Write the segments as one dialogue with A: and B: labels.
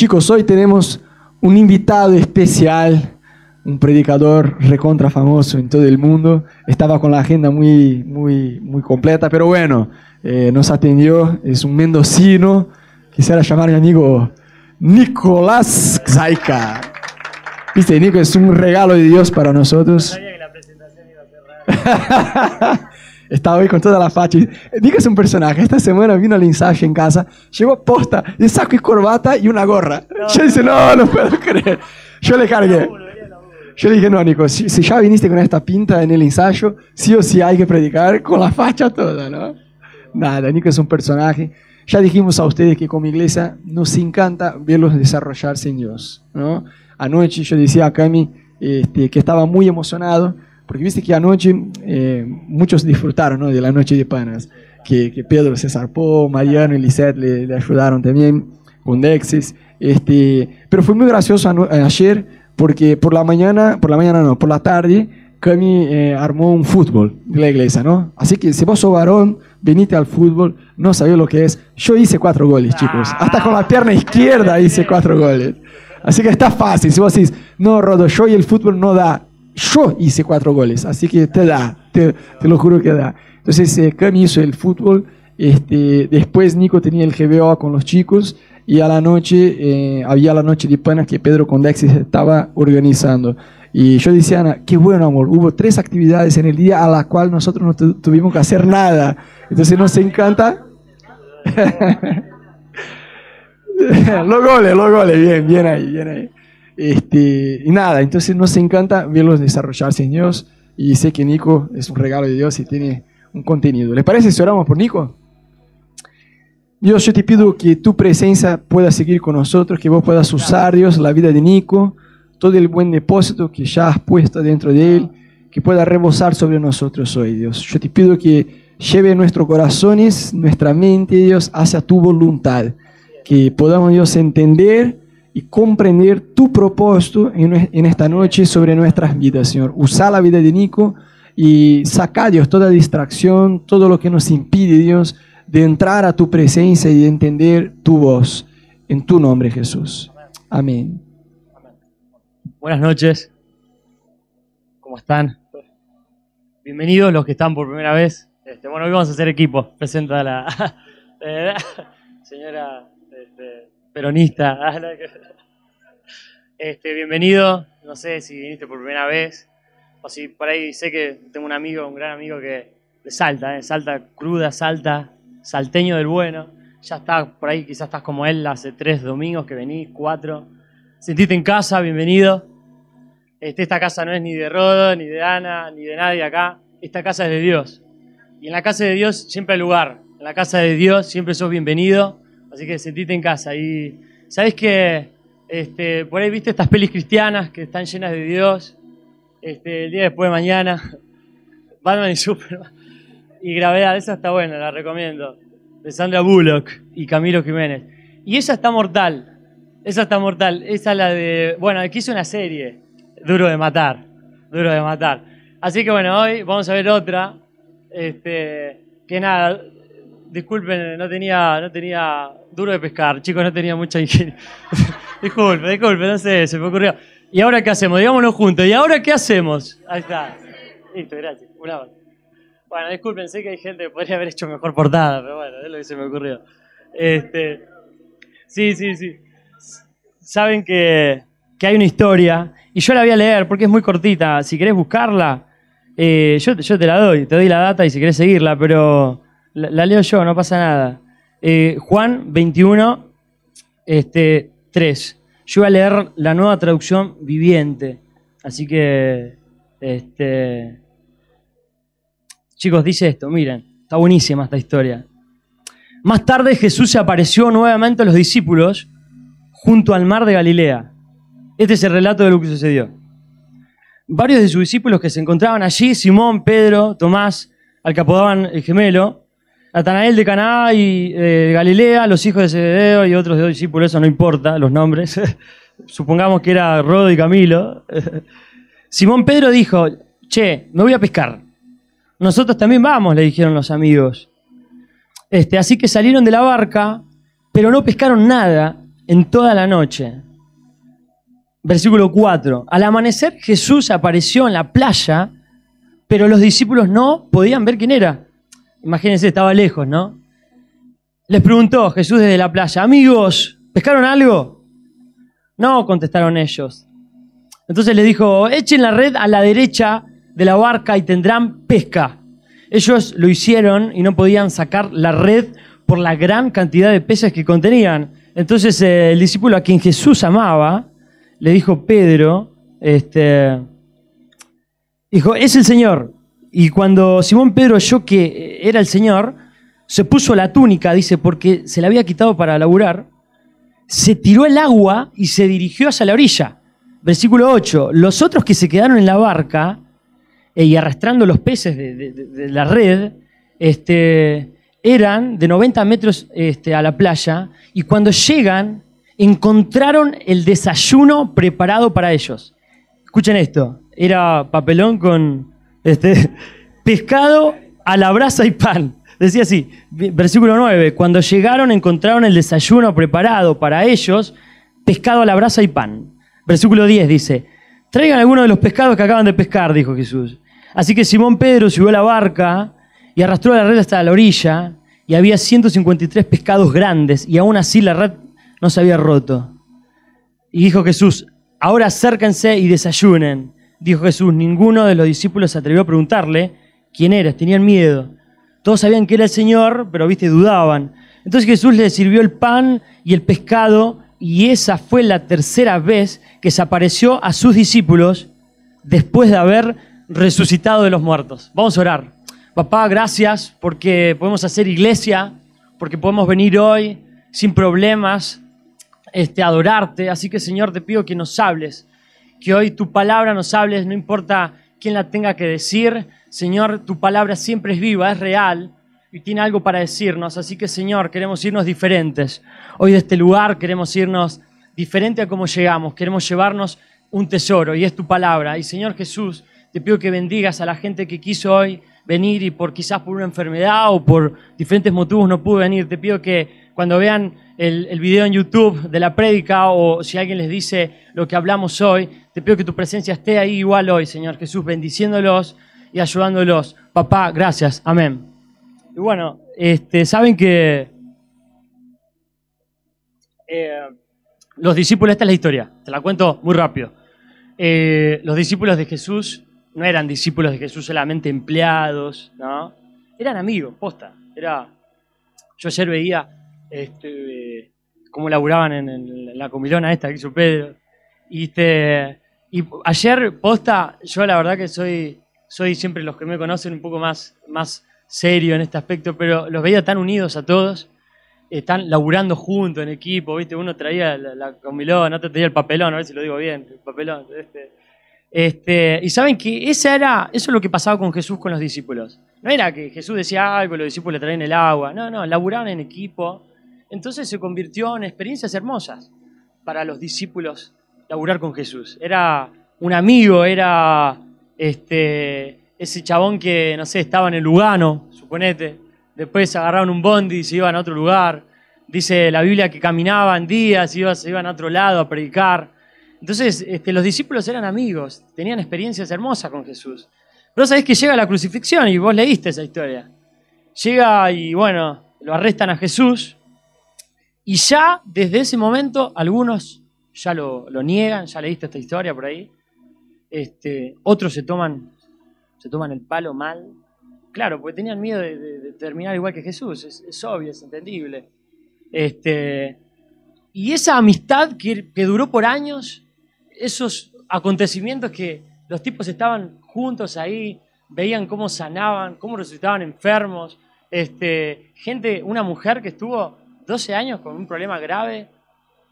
A: Chicos, hoy tenemos un invitado especial, un predicador recontra famoso en todo el mundo. Estaba con la agenda muy, muy, muy completa, pero bueno, eh, nos atendió. Es un mendocino. Quisiera llamar a mi amigo Nicolás Zaika. Viste, Nico, es un regalo de Dios para nosotros. Estaba hoy con toda la facha. Nico es un personaje. Esta semana vino al ensayo en casa, llegó posta de saco y corbata y una gorra. Yo dice, no, no puedo creer. Yo le cargué. Yo le dije, no, Nico, si, si, ya viniste con esta pinta en el ensayo, sí o sí hay que predicar con la facha toda, ¿no? Nada, Nico es un personaje. Ya dijimos a ustedes que como iglesia nos encanta verlos desarrollarse en Dios, ¿no? Anoche yo decía a Cami este, que estaba muy emocionado, porque viste que anoche eh, muchos disfrutaron ¿no? de la noche de panas, que, que Pedro se zarpó, Mariano y Lisette le, le ayudaron también con Dexis, este, pero fue muy gracioso ayer porque por la mañana, por la mañana no, por la tarde, Cami eh, armó un fútbol de la iglesia, ¿no? Así que si vos sos varón, venite al fútbol, no sabés lo que es. Yo hice cuatro goles, chicos. Hasta con la pierna izquierda hice cuatro goles. Así que está fácil. Si vos decís, no, Rodo, yo y el fútbol no da. Yo hice cuatro goles, así que te da, te, lo juro que da. Entonces, eh, Cami hizo el fútbol. Este, después Nico tenía el GBO con los chicos y a la noche eh, había la noche de panas que Pedro Condexis estaba organizando. Y yo decía, Ana, qué bueno amor, hubo tres actividades en el día a las cuales nosotros no tu tuvimos que hacer nada. Entonces nos encanta. los goles, los goles, bien, bien ahí, bien ahí. Este, y nada, entonces nos encanta verlos desarrollarse en Dios y sé que Nico es un regalo de Dios y tiene un contenido. ¿Les parece si oramos por Nico? Dios, yo te pido que tu presencia pueda seguir con nosotros, que vos puedas usar, Dios, la vida de Nico, todo el buen depósito que ya has puesto dentro de él, que pueda rebosar sobre nosotros hoy, Dios. Yo te pido que lleve nuestros corazones, nuestra mente, Dios, hacia tu voluntad, que podamos, Dios, entender y comprender tu propósito en, en esta noche sobre nuestras vidas, Señor. Usar la vida de Nico y sacar, Dios, toda distracción, todo lo que nos impide, Dios, de entrar a tu presencia y de entender tu voz. En tu nombre, Jesús. Amén.
B: Buenas noches. ¿Cómo están? Bienvenidos los que están por primera vez. Este, bueno, hoy vamos a hacer equipo. Presenta a la señora este, peronista. Este, bienvenido. No sé si viniste por primera vez o si por ahí sé que tengo un amigo, un gran amigo que Salta, ¿eh? Salta cruda, Salta, salteño del bueno. Ya está por ahí, quizás estás como él hace tres domingos que venís, cuatro. Sentite en casa, bienvenido. Este, esta casa no es ni de Rodo, ni de Ana, ni de nadie acá. Esta casa es de Dios. Y en la casa de Dios siempre hay lugar. En la casa de Dios siempre sos bienvenido. Así que sentite en casa. Y sabes que este, por ahí viste estas pelis cristianas que están llenas de Dios. Este, el día después de mañana. Batman y Superman. Y Gravedad, esa está buena, la recomiendo. De Sandra Bullock y Camilo Jiménez. Y esa está mortal. Esa está mortal. Esa es la de. Bueno, aquí hice una serie. Duro de matar. Duro de matar. Así que bueno, hoy vamos a ver otra. Este, que nada, disculpen, no tenía, no tenía duro de pescar, chicos, no tenía mucha ingenio. Disculpen, disculpen, no sé, se me ocurrió. ¿Y ahora qué hacemos? Digámoslo juntos. ¿Y ahora qué hacemos? Ahí está. Listo, gracias. Un abrazo. Bueno, disculpen, sé que hay gente que podría haber hecho mejor portada, pero bueno, es lo que se me ocurrió. Este, sí, sí, sí. Saben que, que hay una historia, y yo la voy a leer porque es muy cortita. Si querés buscarla, eh, yo, yo, te la doy, te doy la data y si querés seguirla, pero la, la leo yo, no pasa nada. Eh, Juan 21, este, 3. Yo voy a leer la nueva traducción viviente. Así que, este, chicos, dice esto, miren, está buenísima esta historia. Más tarde Jesús se apareció nuevamente a los discípulos junto al mar de Galilea. Este es el relato de lo que sucedió. Varios de sus discípulos que se encontraban allí, Simón, Pedro, Tomás, al que apodaban el gemelo, Natanael de Caná y eh, de Galilea, los hijos de Zebedeo y otros dos discípulos, eso no importa, los nombres. Supongamos que era Rodo y Camilo. Simón Pedro dijo, che, me voy a pescar. Nosotros también vamos, le dijeron los amigos. Este, así que salieron de la barca, pero no pescaron nada. en toda la noche. Versículo 4. Al amanecer Jesús apareció en la playa, pero los discípulos no podían ver quién era. Imagínense, estaba lejos, ¿no? Les preguntó Jesús desde la playa, amigos, ¿pescaron algo? No, contestaron ellos. Entonces les dijo, echen la red a la derecha de la barca y tendrán pesca. Ellos lo hicieron y no podían sacar la red por la gran cantidad de peces que contenían. Entonces el discípulo a quien Jesús amaba, le dijo Pedro, este, dijo, es el Señor. Y cuando Simón Pedro oyó que era el Señor, se puso la túnica, dice, porque se la había quitado para laburar, se tiró el agua y se dirigió hacia la orilla. Versículo 8. Los otros que se quedaron en la barca eh, y arrastrando los peces de, la red, este, eran de 90 metros este, a la playa y cuando llegan encontraron el desayuno preparado para ellos. Escuchen esto, era papelón con este, pescado a la brasa y pan. Decía así, versículo 9, cuando llegaron encontraron el desayuno preparado para ellos, pescado a la brasa y pan. Versículo 10 dice, traigan alguno de los pescados que acaban de pescar, dijo Jesús. Así que Simón Pedro subió a la barca y arrastró la red hasta la orilla y había 153 pescados grandes y aún así la red no se había roto. Y dijo Jesús, ahora acérquense y desayunen. Dijo Jesús, ninguno de los discípulos se atrevió a preguntarle quién eres, tenían miedo. Todos sabían que era el Señor, pero viste, dudaban. Entonces Jesús les sirvió el pan y el pescado y esa fue la tercera vez que se apareció a sus discípulos después de haber resucitado de los muertos. Vamos a orar. Papá, gracias porque podemos hacer iglesia, porque podemos venir hoy sin problemas, este, adorarte. Así que Señor, te pido que nos hables, que hoy tu palabra nos hables, no importa quién la tenga que decir. Señor, tu palabra siempre es viva, es real y tiene algo para decirnos. Así que Señor, queremos irnos diferentes. Hoy de este lugar queremos irnos diferente a cómo llegamos. Queremos llevarnos un tesoro y es tu palabra. Y Señor Jesús, te pido que bendigas a la gente que quiso hoy venir y por quizás por una enfermedad o por diferentes motivos no pudo venir. Te pido que cuando vean el, video en YouTube de la prédica o si alguien les dice lo que hablamos hoy, te pido que tu presencia esté ahí igual hoy, Señor Jesús, bendiciéndolos y ayudándolos. Papá, gracias. Amén. Y bueno, este, saben que eh, los discípulos, esta es la historia, te la cuento muy rápido. Eh, los discípulos de Jesús no eran discípulos de Jesús solamente empleados, ¿no? Eran amigos, posta. Era, yo ayer veía este, cómo laburaban en, la comilona esta que hizo Pedro. Y, este, y ayer, posta, yo la verdad que soy, soy siempre los que me conocen un poco más, más serio en este aspecto, pero los veía tan unidos a todos, están laburando juntos en equipo, ¿viste? Uno traía la, comilona, otro traía el papelón, a ver si lo digo bien, el papelón. Este, este, y saben que esa era, eso es lo que pasaba con Jesús con los discípulos. No era que Jesús decía algo, los discípulos le traían el agua. No, no, laburaban en equipo entonces se convirtió en experiencias hermosas para los discípulos laburar con Jesús. Era un amigo, era este, ese chabón que, no sé, estaba en el Lugano, suponete, después agarraron un bondi y se iban a otro lugar. Dice la Biblia que caminaban días, y se iban a otro lado a predicar. Entonces, este, los discípulos eran amigos, tenían experiencias hermosas con Jesús. Pero sabés que llega la crucifixión y vos leíste esa historia. Llega y bueno, lo arrestan a Jesús, y ya desde ese momento algunos ya lo, niegan, ya leíste esta historia por ahí. Este, otros se toman, se toman el palo mal. Claro, porque tenían miedo de, terminar igual que Jesús, es, obvio, es entendible. Este, y esa amistad que, que duró por años, esos acontecimientos que los tipos estaban juntos ahí, veían cómo sanaban, cómo resucitaban enfermos. Este, gente, una mujer que estuvo 12 años con un problema grave,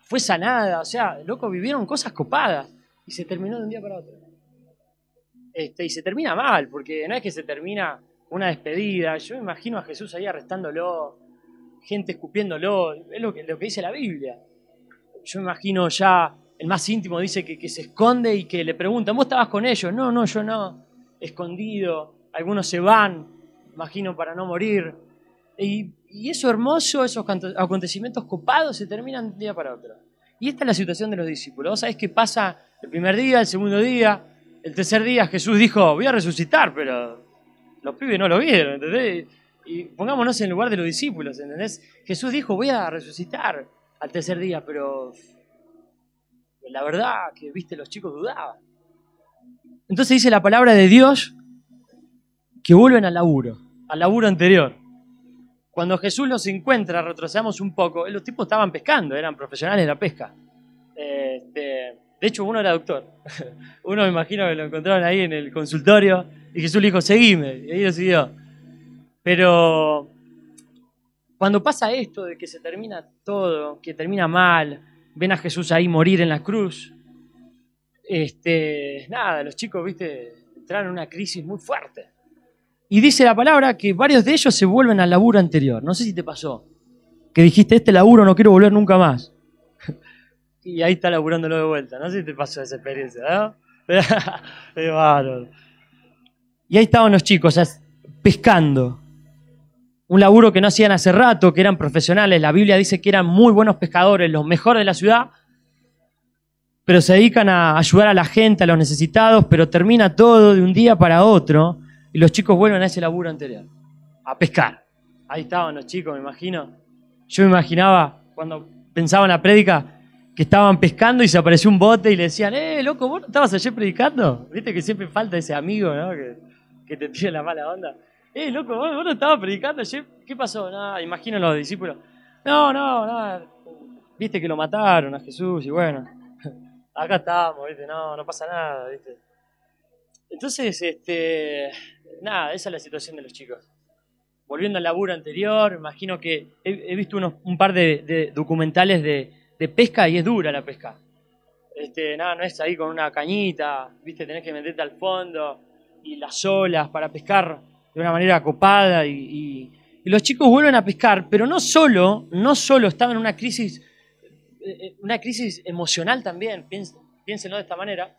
B: fue sanada, o sea, loco, vivieron cosas copadas y se terminó de un día para otro. Este, y se termina mal, porque no es que se termina una despedida, yo me imagino a Jesús ahí arrestándolo, gente escupiéndolo, es lo que, lo que dice la Biblia. Yo me imagino ya, el más íntimo dice que, que se esconde y que le preguntan, ¿vos estabas con ellos? No, no, yo no, escondido, algunos se van, imagino, para no morir. Y eso hermoso, esos acontecimientos copados se terminan de un día para otro. Y esta es la situación de los discípulos. Vos sabés qué pasa el primer día, el segundo día, el tercer día Jesús dijo, voy a resucitar, pero los pibes no lo vieron, ¿entendés? Y pongámonos en el lugar de los discípulos, ¿entendés? Jesús dijo, voy a resucitar al tercer día, pero la verdad que, viste, los chicos dudaban. Entonces dice la palabra de Dios que vuelven al laburo, al laburo anterior. Cuando Jesús los encuentra, retrocedamos un poco, los tipos estaban pescando, eran profesionales de la pesca. Este, de hecho, uno era doctor. Uno me imagino que lo encontraron ahí en el consultorio y Jesús le dijo, seguime, y ahí lo siguió. Pero cuando pasa esto de que se termina todo, que termina mal, ven a Jesús ahí morir en la cruz, este, nada, los chicos, viste, entraron en una crisis muy fuerte. Y dice la palabra que varios de ellos se vuelven al laburo anterior. No sé si te pasó. Que dijiste, este laburo no quiero volver nunca más. y ahí está laburándolo de vuelta. No sé si te pasó esa experiencia, ¿no? y ahí estaban los chicos pescando. Un laburo que no hacían hace rato, que eran profesionales. La Biblia dice que eran muy buenos pescadores, los mejores de la ciudad, pero se dedican a ayudar a la gente, a los necesitados, pero termina todo de un día para otro y los chicos vuelven a ese laburo anterior, a pescar. Ahí estaban los chicos, me imagino. Yo me imaginaba cuando pensaba en la prédica que estaban pescando y se apareció un bote y le decían, eh, loco, ¿vos no estabas ayer predicando? Viste que siempre falta ese amigo, ¿no? Que, que te tire la mala onda. Eh, loco, ¿vos, no estabas predicando ayer? ¿Qué pasó? Nada, imagino los discípulos. No, no, nada. Viste que lo mataron a Jesús y bueno, acá estamos, ¿viste? No, no pasa nada, ¿viste? Entonces, este, nada, esa es la situación de los chicos. Volviendo al laburo anterior, imagino que he, visto un par de, documentales de, pesca y es dura la pesca. Este, nada, no es ahí con una cañita, viste, tenés que meterte al fondo y las olas para pescar de una manera copada y, los chicos vuelven a pescar, pero no solo, no solo estaban en una crisis, eh, eh, una crisis emocional también, piénsenlo de esta manera,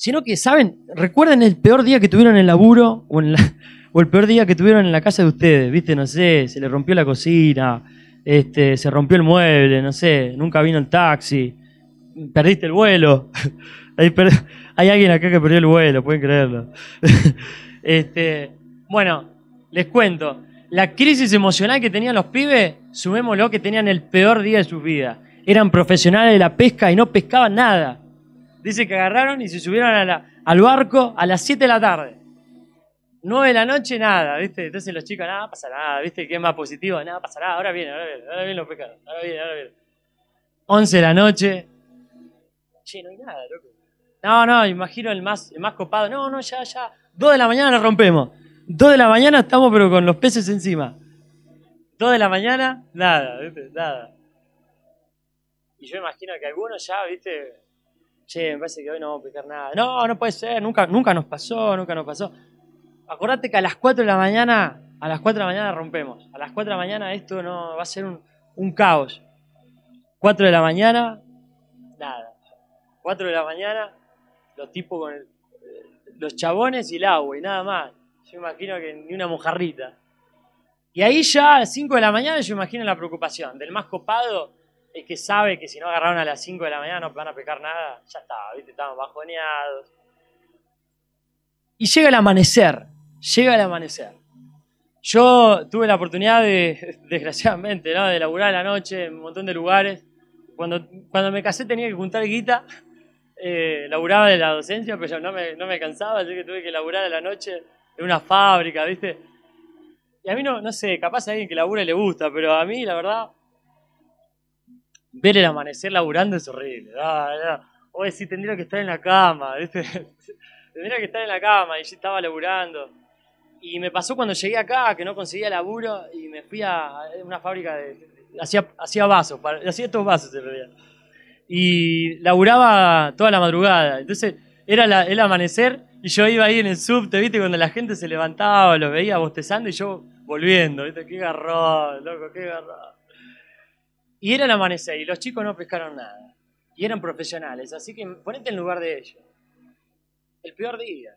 B: sino que, ¿saben? Recuerden el peor día que tuvieron en el laburo o, en o el peor día que tuvieron en la casa de ustedes, ¿viste? No sé, se le rompió la cocina, este, se rompió el mueble, no sé, nunca vino el taxi, perdiste el vuelo. hay, alguien acá que perdió el vuelo, pueden creerlo. este, bueno, les cuento. La crisis emocional que tenían los pibes, sumémoslo que tenían el peor día de sus vidas. Eran profesionales de la pesca y no pescaban nada. Dice que agarraron y se subieron al barco a las 7 de la tarde. 9 de la noche, nada, ¿viste? Entonces los chicos, nada, pasa nada, ¿viste? Que es más positivo, nada, pasa nada, ahora viene, ahora viene, ahora vienen los pescados, ahora viene, ahora viene. 11 de la noche. Che, no hay nada, loco. No, no, imagino el más, el más copado. No, no, ya, ya. 2 de la mañana lo rompemos. 2 de la mañana estamos pero con los peces encima. 2 de la mañana, nada, ¿viste? Nada. Y yo imagino que algunos ya, ¿viste? Che, me parece que hoy no vamos a pescar nada. No, no puede ser, nunca, nunca nos pasó, nunca nos pasó. Acordate que a las 4 de la mañana, a las 4 de la mañana rompemos. A las 4 de la mañana esto no va a ser un, caos. 4 de la mañana, nada. 4 de la mañana, los tipos con los chabones y el agua y nada más. Yo imagino que ni una mojarrita. Y ahí ya a las 5 de la mañana yo imagino la preocupación del más copado es que sabe que si no agarraron a las 5 de la mañana no van a pecar nada, ya está, ¿viste? Estaban bajoneados. Y llega el amanecer, llega el amanecer. Yo tuve la oportunidad de, desgraciadamente, ¿no? de laburar a la noche en un montón de lugares. Cuando, cuando me casé tenía que juntar guita, eh, laburaba de la docencia, pero no me, no me cansaba, así que tuve que laburar a la noche en una fábrica, ¿viste? Y a mí no, no sé, capaz a alguien que labura le gusta, pero a mí la verdad ver el amanecer laburando es horrible. O decir, tendría que estar en la cama, tendría que estar en la cama y yo estaba laburando. Y me pasó cuando llegué acá que no conseguía laburo y me fui a una fábrica de. hacía, hacía vasos, hacía estos vasos en realidad. Y laburaba toda la madrugada. Entonces era el amanecer y yo iba ahí en el subte, ¿viste? Cuando la gente se levantaba, lo veía bostezando y yo volviendo, ¿viste? Qué garrón, loco, qué garrón. Y era el amanecer y los chicos no pescaron nada. Y eran profesionales, así que ponete en lugar de ellos. El peor día.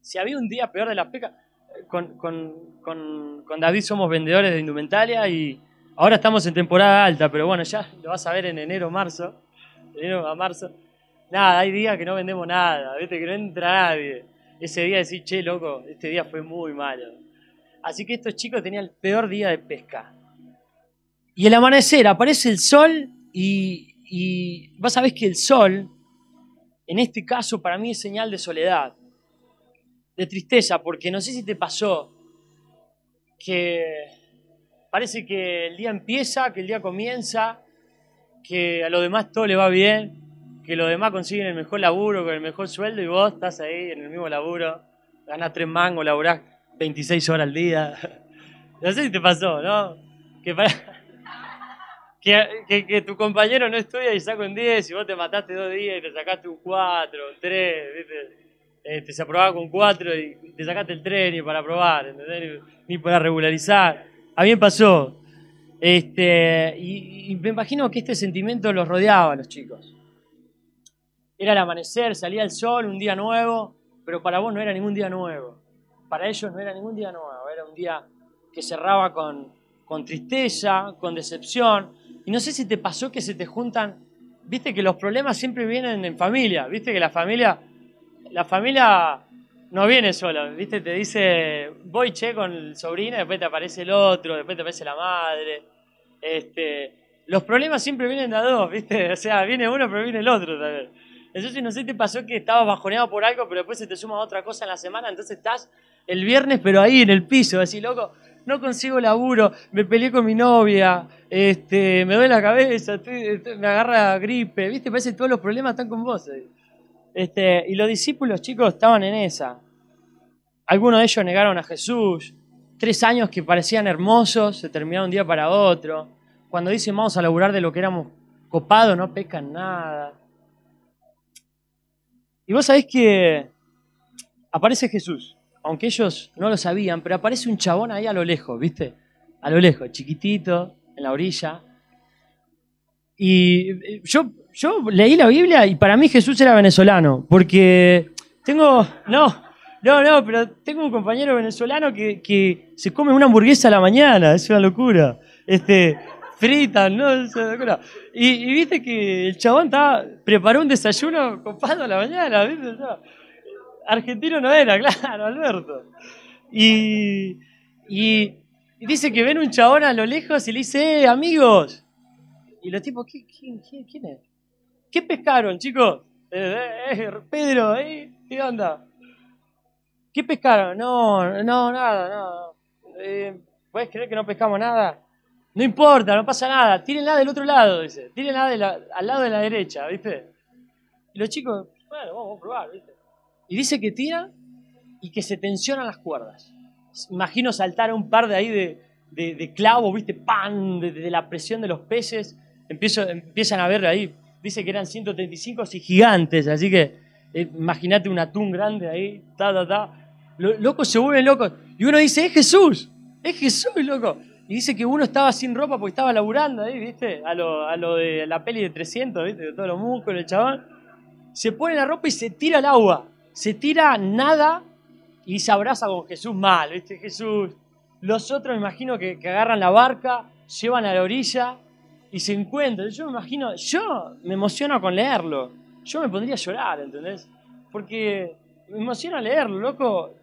B: Si había un día peor de la pesca, con, con, con, David somos vendedores de indumentaria y Ahora estamos en temporada alta, pero bueno, ya lo vas a ver en enero, marzo. Enero a marzo. Nada, hay días que no vendemos nada, ¿viste? Que no entra nadie. Ese día decís, che, loco, este día fue muy malo. Así que estos chicos tenían el peor día de pesca. Y el amanecer, aparece el sol y, y vos sabés que el sol, en este caso, para mí es señal de soledad, de tristeza, porque no sé si te pasó que parece que el día empieza, que el día comienza, que a los demás todo le va bien, que los demás consiguen el mejor laburo, con el mejor sueldo, y vos estás ahí en el mismo laburo, ganas tres mangos, laburás 26 horas al día. No sé si te pasó, ¿no? Que, tu compañero no estudia y saca un 10 y vos te mataste dos días y te sacaste un 4, un 3, ¿viste? Este, se aprobaba con 4 y te sacaste el 3 ni para probar, ¿entendés? Ni, para regularizar. A mí me pasó. Este, y me imagino que este sentimiento los rodeaba a los chicos. Era el amanecer, salía el sol, un día nuevo, pero para vos no era ningún día nuevo. Para ellos no era ningún día nuevo, era un día que cerraba con, con tristeza, con decepción. Y no sé si te pasó que se te juntan, viste que los problemas siempre vienen en familia, viste que la familia, la familia no viene sola, viste, te dice, voy che con el sobrino, después te aparece el otro, después te aparece la madre. Este, los problemas siempre vienen de dos, viste, o sea, viene uno pero viene el otro también. Entonces, no sé, te pasó que estabas bajoneado por algo, pero después se te suma otra cosa en la semana, entonces estás el viernes, pero ahí en el piso, así, loco, no consigo laburo, me peleé con mi novia, este, me duele la cabeza, me agarra gripe, ¿viste? Parece que todos los problemas están con vos. Este, y los discípulos, chicos, estaban en esa. Algunos de ellos negaron a Jesús. Tres años que parecían hermosos se terminaron un día para otro. Cuando dicen vamos a laburar de lo que éramos copados, no pescan nada. Y vos sabés que aparece Jesús, aunque ellos no lo sabían, pero aparece un chabón ahí a lo lejos, ¿viste? A lo lejos, chiquitito, en la orilla. Y eh, yo, yo leí la Biblia y para mí Jesús era venezolano, porque tengo, no, no, no, pero tengo un compañero venezolano que, que se come una hamburguesa a la mañana, es una locura. Este, fritas, ¿no? Y, viste que el chabón estaba, preparó un desayuno copado a la mañana, ¿viste? Argentino no era, claro, Alberto. Y, y, dice que ven un chabón a lo lejos y le dice, eh, amigos. Y los tipos, ¿quién, quién, es? ¿Qué pescaron, chicos? Eh, eh, eh Pedro, ¿eh? ¿qué onda? ¿Qué pescaron? No, no, nada, no. ¿Puedes creer que no pescamos nada? No importa, no pasa nada. Tírenla del otro lado, dice. Tírenla al lado de la derecha, ¿viste? Y los chicos, bueno, vamos a probar, ¿viste? Y dice que tira y que se tensionan las cuerdas. Imagino saltar a un par de ahí de, de, clavos, ¿viste? ¡Pan! De, la presión de los peces. Empiezo, empiezan a ver ahí. Dice que eran 135 y gigantes, así que eh, imagínate un atún grande ahí, ta, ta, ta. Los locos se vuelven locos. Y uno dice, es Jesús, es Jesús, loco. Y dice que uno estaba sin ropa porque estaba laburando ahí, ¿viste? A lo, a lo de la peli de 300, ¿viste? De todos los músculos, el chabón. Se pone la ropa y se tira al agua. Se tira nada y se abraza con Jesús mal, ¿viste? Jesús. Los otros, me imagino, que, que agarran la barca, llevan a la orilla y se encuentran. Yo me imagino, yo me emociono con leerlo. Yo me pondría a llorar, ¿entendés? Porque me emociona leerlo, loco.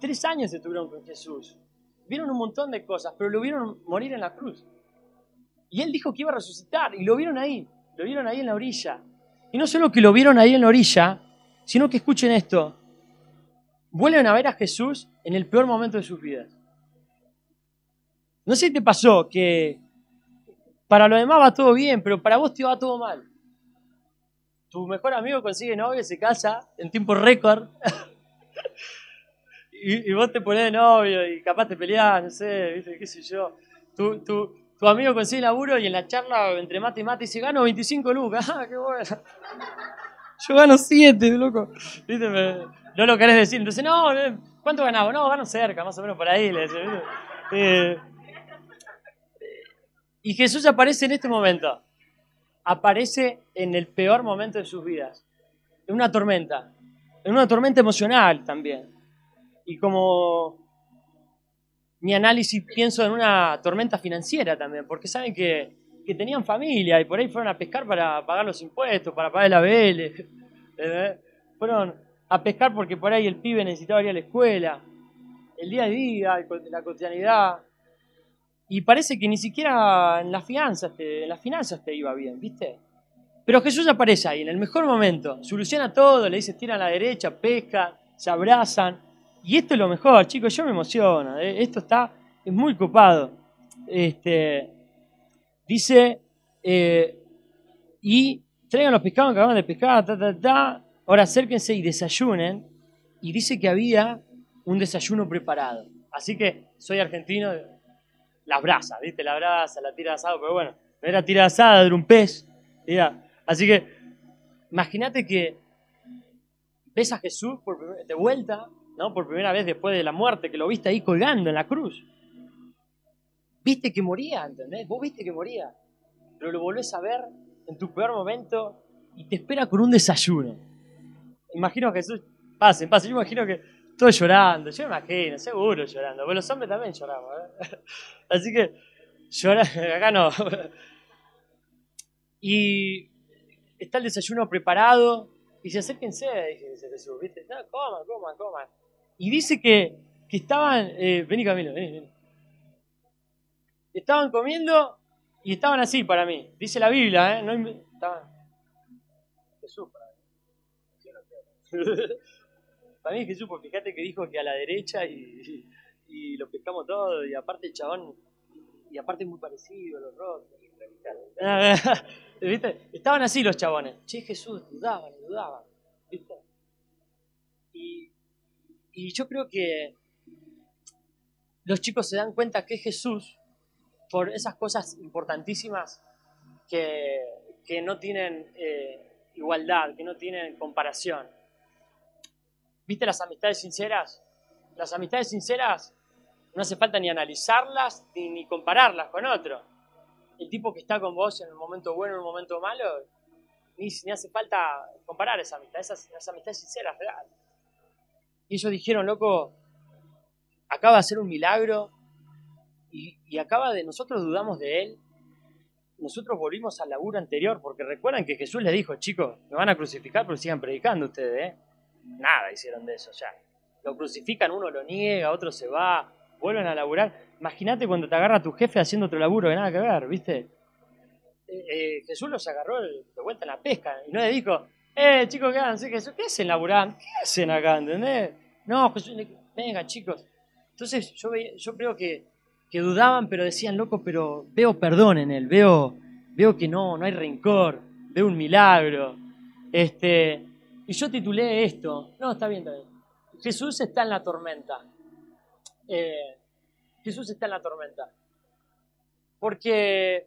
B: Tres años estuvieron con Jesús vieron un montón de cosas, pero lo vieron morir en la cruz. Y él dijo que iba a resucitar y lo vieron ahí, lo vieron ahí en la orilla. Y no solo que lo vieron ahí en la orilla, sino que escuchen esto, vuelven a ver a Jesús en el peor momento de sus vidas. No sé si te pasó que para lo demás va todo bien, pero para vos te va todo mal. Tu mejor amigo consigue novia, se casa en tiempo récord. y, vos te pones de novio y capaz te peleás, no sé, ¿viste? qué sé yo. Tu, tu, tu amigo consigue laburo y en la charla entre mate y mate dice, gano 25 lucas. ¡Ah, qué bueno! Yo gano 7, loco. ¿Viste? no lo querés decir. Entonces, no, ¿cuánto ganaba? No, gano cerca, más o menos por ahí. Eh, y Jesús aparece en este momento. Aparece en el peor momento de sus vidas. En una tormenta. En una tormenta emocional también. Y como mi análisis pienso en una tormenta financiera también, porque saben que, que tenían familia y por ahí fueron a pescar para pagar los impuestos, para pagar el ABL. ¿eh? Fueron a pescar porque por ahí el pibe necesitaba ir a la escuela, el día a día, la cotidianidad. Y parece que ni siquiera en las finanzas te, en las finanzas te iba bien, ¿viste? Pero Jesús aparece ahí, en el mejor momento, soluciona todo, le dice, tiran a la derecha, pesca, se abrazan. Y esto es lo mejor, chicos, yo me emociono, ¿eh? esto está, es muy copado. Este, dice, eh, y traigan los pescados que acaban de pescar, ta, ta, ta. ahora acérquense y desayunen. Y dice que había un desayuno preparado. Así que soy argentino, las brasas, ¿viste? La brasa, la tira de asado, pero bueno, no era tira de asada, era un pez. Así que, imagínate que ves a Jesús de vuelta, ¿no? Por primera vez después de la muerte, que lo viste ahí colgando en la cruz. Viste que moría, ¿entendés? Vos viste que moría, pero lo volvés a ver en tu peor momento y te espera con un desayuno. Imagino que Jesús, pasen, pasen, yo imagino que todos llorando, yo me imagino, seguro llorando, pero los hombres también lloramos, ¿eh? Así que, llorar, acá no. Y está el desayuno preparado, y se acérquense, dice Jesús, ¿viste? No, coman, coman, coman. Y dice que, que estaban, eh, vení Camilo, vení, vení. Estaban comiendo y estaban así para mí. Dice la Biblia, ¿eh? No, estaban... Jesús para mí. para mí Jesús, porque fíjate que dijo que a la derecha y, y, lo pescamos todo, y aparte el chabón, y aparte es muy parecido, los rostros. ¿Viste? Estaban así los chabones. Che, Jesús, dudaban, dudaban. ¿Viste? Y, y yo creo que los chicos se dan cuenta que Jesús, por esas cosas importantísimas que, que no tienen eh, igualdad, que no tienen comparación. ¿Viste las amistades sinceras? Las amistades sinceras no hace falta ni analizarlas ni, ni compararlas con otro el tipo que está con vos en el momento bueno, en el momento malo, ni, ni hace falta comparar esa amistad, esa, esa amistad es sincera, real. Y ellos dijeron, loco, acaba de hacer un milagro y, acaba de, nosotros dudamos de él, nosotros volvimos al laburo anterior, porque recuerdan que Jesús les dijo, chicos, me van a crucificar, pero sigan predicando ustedes, ¿eh? Nada hicieron de eso, ya. Lo crucifican, uno lo niega, otro se va, vuelven a laburar. Imagínate cuando te agarra tu jefe haciendo otro laburo que nada que ver, ¿viste? Eh, eh, Jesús los agarró de vuelta en la pesca y no le dijo, eh, chicos, ¿qué hacen? ¿Qué hacen laburando? ¿Qué hacen acá? ¿Entendés? No, Jesús, venga, chicos. Entonces yo, yo creo que, que dudaban, pero decían, loco, pero veo perdón en él, veo, veo que no, no hay rencor, veo un milagro. Este, y yo titulé esto, no, está bien, está. Jesús está en la tormenta. Eh, Jesús está en la tormenta. Porque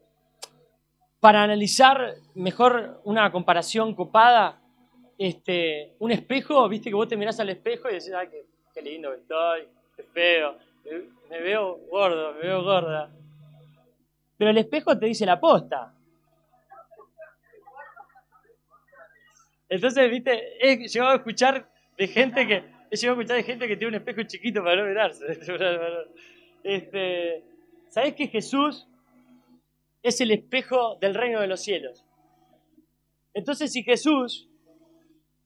B: para analizar mejor una comparación copada, este, un espejo, viste que vos te mirás al espejo y decís, ay, qué, lindo que estoy, qué feo, me veo gordo, me veo gorda. Pero el espejo te dice la posta. Entonces, viste, he llegado a escuchar de gente que, he llegado a escuchar de gente que tiene un espejo chiquito para no mirarse. Este, ¿Sabés que Jesús es el espejo del reino de los cielos? Entonces, si Jesús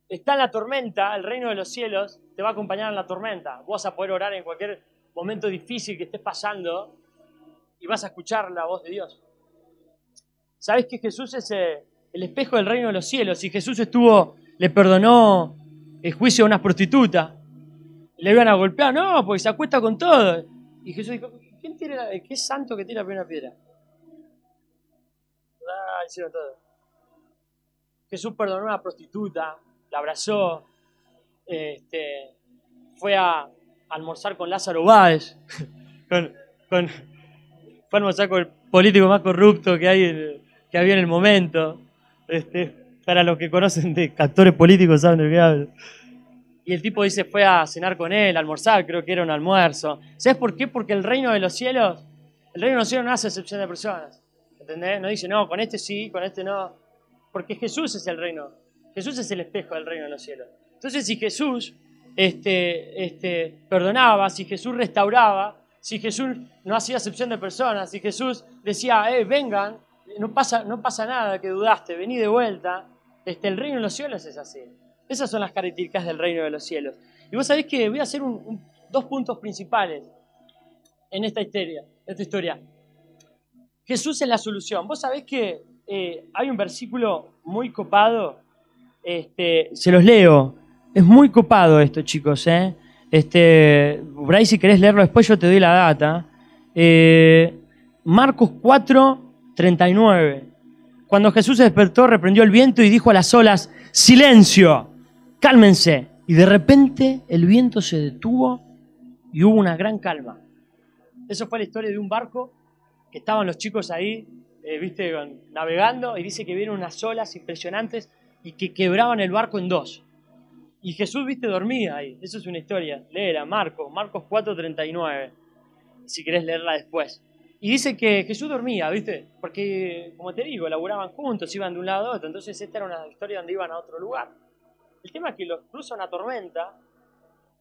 B: está en la tormenta, el reino de los cielos te va a acompañar en la tormenta. Vos vas a poder orar en cualquier momento difícil que estés pasando y vas a escuchar la voz de Dios. ¿Sabés que Jesús es eh, el espejo del reino de los cielos? Si Jesús estuvo, le perdonó el juicio a una prostituta, le iban a golpear, no, porque se acuesta con todo. Y Jesús dijo, ¿quién tira ¿qué santo que tira la primera piedra? Ah, hicieron todo. Jesús perdonó a una prostituta, la abrazó, este, fue a, almorzar con Lázaro Báez, con, fue a almorzar con el político más corrupto que, hay, que había en el momento. Este, para los que conocen de actores políticos saben de qué hablo. Y el tipo dice, fue a cenar con él, almorzar, creo que era un almuerzo. ¿Sabes por qué? Porque el reino de los cielos, el reino de los cielos no hace excepción de personas. ¿Entendés? No dice, no, con este sí, con este no. Porque Jesús es el reino. Jesús es el espejo del reino de los cielos. Entonces, si Jesús este, este, perdonaba, si Jesús restauraba, si Jesús no hacía acepción de personas, si Jesús decía, eh, vengan, no pasa, no pasa nada que dudaste, vení de vuelta, este, el reino de los cielos es así. Esas son las características del reino de los cielos. Y vos sabés que voy a hacer dos puntos principales en esta historia, esta historia. Jesús es la solución. Vos sabés que eh, hay un versículo muy copado, este, se los leo. Es muy copado esto, chicos. ¿eh? Este, Bray, si querés leerlo después, yo te doy la data. Eh, Marcos 4, 39. Cuando Jesús se despertó, reprendió el viento y dijo a las olas, silencio, cálmense. Y de repente el viento se detuvo y hubo una gran calma. Eso fue la historia de un barco que estaban los chicos ahí, eh, viste, navegando y dice que vieron unas olas impresionantes y que quebraban el barco en dos. Y Jesús, viste, dormía ahí. Eso es una historia. Léela, Marcos, Marcos 4:39, si querés leerla después. Y dice que Jesús dormía, ¿viste? Porque, como te digo, laburaban juntos, iban de un lado a otro. Entonces, esta era una historia donde iban a otro lugar. El tema es que los cruza una tormenta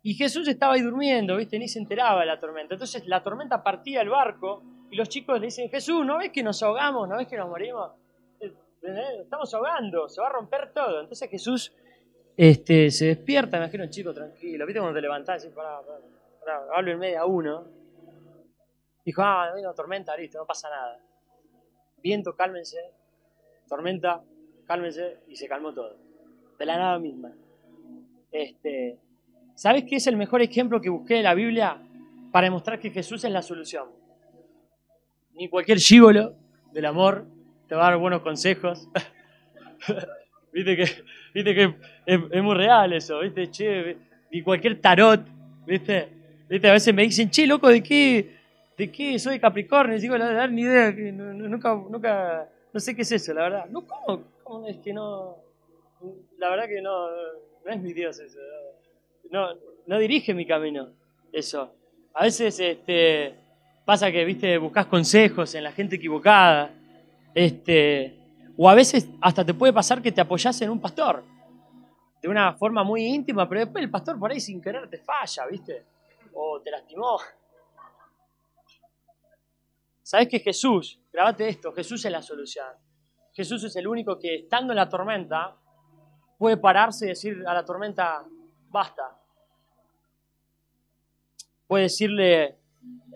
B: y Jesús estaba ahí durmiendo, ¿viste? Ni se enteraba de la tormenta. Entonces, la tormenta partía el barco y los chicos le dicen: Jesús, ¿no ves que nos ahogamos? ¿No ves que nos morimos? Eh, estamos ahogando, se va a romper todo. Entonces, Jesús este, se despierta, me imagino un chico tranquilo. ¿Viste cuando te levantás y decís: pará, pará, hablo en media uno Dijo, ah, una tormenta, listo, no pasa nada. Viento, cálmense. Tormenta, cálmense. Y se calmó todo. De la nada misma. Este, ¿Sabes qué es el mejor ejemplo que busqué en la Biblia para demostrar que Jesús es la solución? Ni cualquier gígolo del amor te va a dar buenos consejos. viste que, viste que es, muy real eso, viste, che, ni cualquier tarot, viste, viste, a veces me dicen, che, loco, ¿de qué, ¿De qué? Soy Capricornio. Y digo, la verdad, ni idea. Nunca, nunca, no sé qué es eso, la verdad. ¿cómo? ¿Cómo es que no? La verdad que no, no es mi Dios eso. No, no dirige mi camino eso. A veces este, pasa que, viste, buscas consejos en la gente equivocada. Este, o a veces hasta te puede pasar que te apoyas en un pastor. De una forma muy íntima, pero después el pastor por ahí sin querer te falla, ¿viste? O te lastimó. ¿Sabes que Jesús, grabate esto, Jesús es la solución. Jesús es el único que estando en la tormenta puede pararse y decir a la tormenta, basta. Puede decirle